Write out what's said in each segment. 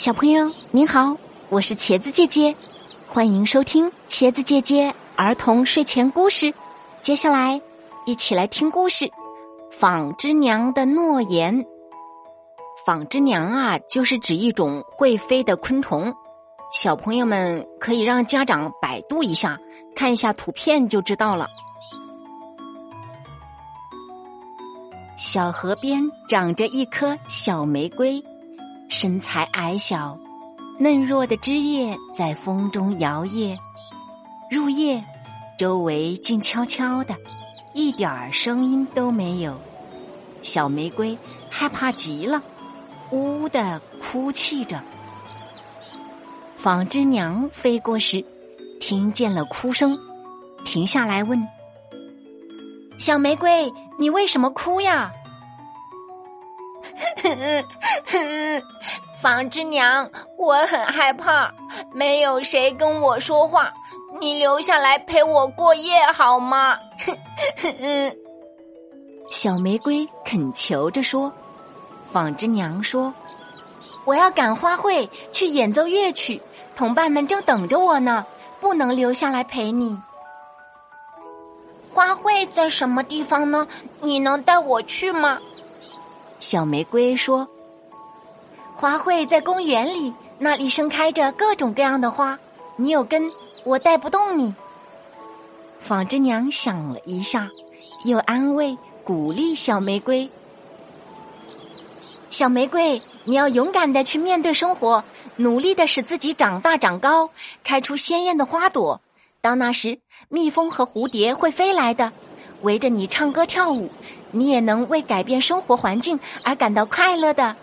小朋友您好，我是茄子姐姐，欢迎收听茄子姐姐儿童睡前故事。接下来一起来听故事《纺织娘的诺言》。纺织娘啊，就是指一种会飞的昆虫。小朋友们可以让家长百度一下，看一下图片就知道了。小河边长着一棵小玫瑰。身材矮小，嫩弱的枝叶在风中摇曳。入夜，周围静悄悄的，一点儿声音都没有。小玫瑰害怕极了，呜呜的哭泣着。纺织娘飞过时，听见了哭声，停下来问：“小玫瑰，你为什么哭呀？”哼 哼纺织娘，我很害怕，没有谁跟我说话，你留下来陪我过夜好吗？哼 哼小玫瑰恳求着说。纺织娘说：“我要赶花会去演奏乐曲，同伴们正等着我呢，不能留下来陪你。”花会在什么地方呢？你能带我去吗？小玫瑰说：“花卉在公园里，那里盛开着各种各样的花。你有根，我带不动你。”纺织娘想了一下，又安慰、鼓励小玫瑰：“小玫瑰，你要勇敢的去面对生活，努力的使自己长大长高，开出鲜艳的花朵。到那时，蜜蜂和蝴蝶会飞来的。”围着你唱歌跳舞，你也能为改变生活环境而感到快乐的。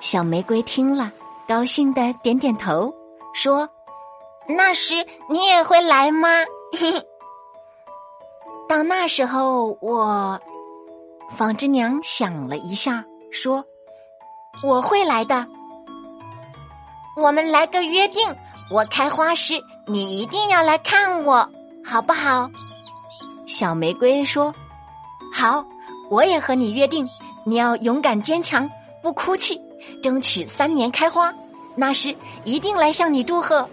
小玫瑰听了，高兴的点点头，说：“那时你也会来吗？” 到那时候，我纺织娘想了一下，说：“我会来的。我们来个约定，我开花时，你一定要来看我，好不好？”小玫瑰说：“好，我也和你约定，你要勇敢坚强，不哭泣，争取三年开花。那时一定来向你祝贺。”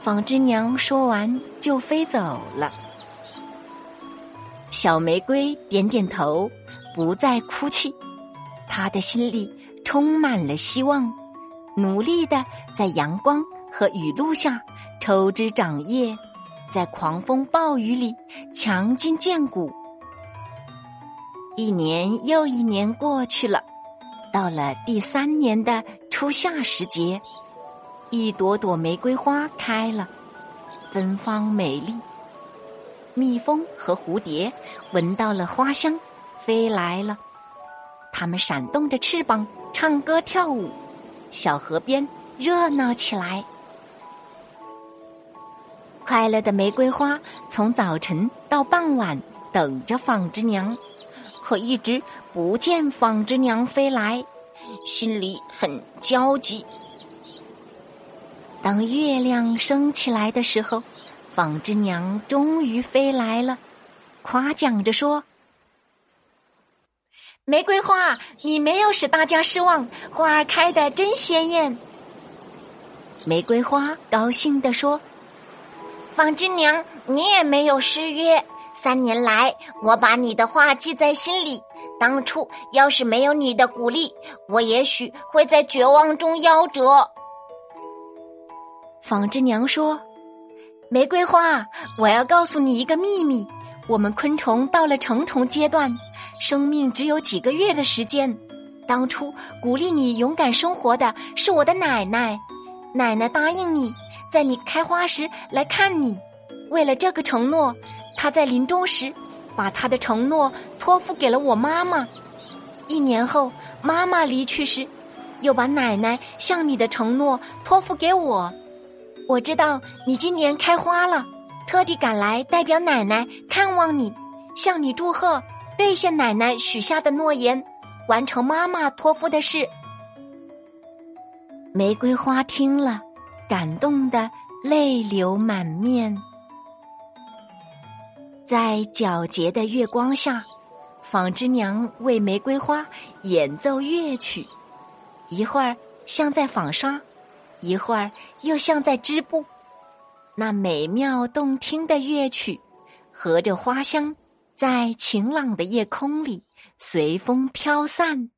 纺织娘说完就飞走了。小玫瑰点点头，不再哭泣，她的心里充满了希望，努力的在阳光和雨露下抽枝长叶。在狂风暴雨里强筋健骨。一年又一年过去了，到了第三年的初夏时节，一朵朵玫瑰花开了，芬芳美丽。蜜蜂和蝴蝶闻到了花香，飞来了。它们闪动着翅膀，唱歌跳舞，小河边热闹起来。快乐的玫瑰花从早晨到傍晚等着纺织娘，可一直不见纺织娘飞来，心里很焦急。当月亮升起来的时候，纺织娘终于飞来了，夸奖着说：“玫瑰花，你没有使大家失望，花儿开得真鲜艳。”玫瑰花高兴地说。纺织娘，你也没有失约。三年来，我把你的话记在心里。当初要是没有你的鼓励，我也许会在绝望中夭折。纺织娘说：“玫瑰花，我要告诉你一个秘密。我们昆虫到了成虫阶段，生命只有几个月的时间。当初鼓励你勇敢生活的是我的奶奶。”奶奶答应你，在你开花时来看你。为了这个承诺，她在临终时把她的承诺托付给了我妈妈。一年后，妈妈离去时，又把奶奶向你的承诺托付给我。我知道你今年开花了，特地赶来代表奶奶看望你，向你祝贺，兑现奶奶许下的诺言，完成妈妈托付的事。玫瑰花听了，感动的泪流满面。在皎洁的月光下，纺织娘为玫瑰花演奏乐曲，一会儿像在纺纱，一会儿又像在织布。那美妙动听的乐曲，和着花香，在晴朗的夜空里随风飘散。